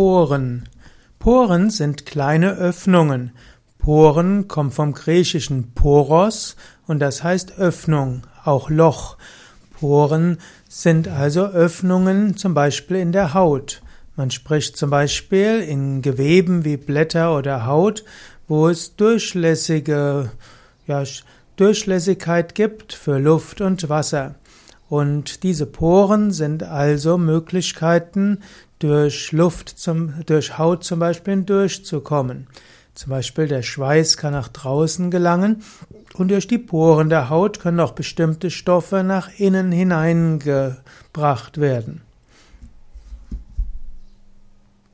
Poren. Poren sind kleine Öffnungen. Poren kommt vom griechischen Poros und das heißt Öffnung, auch Loch. Poren sind also Öffnungen zum Beispiel in der Haut. Man spricht zum Beispiel in Geweben wie Blätter oder Haut, wo es durchlässige ja, Durchlässigkeit gibt für Luft und Wasser. Und diese Poren sind also Möglichkeiten, durch Luft zum, durch Haut zum Beispiel hindurchzukommen. Zum Beispiel der Schweiß kann nach draußen gelangen und durch die Poren der Haut können auch bestimmte Stoffe nach innen hineingebracht werden.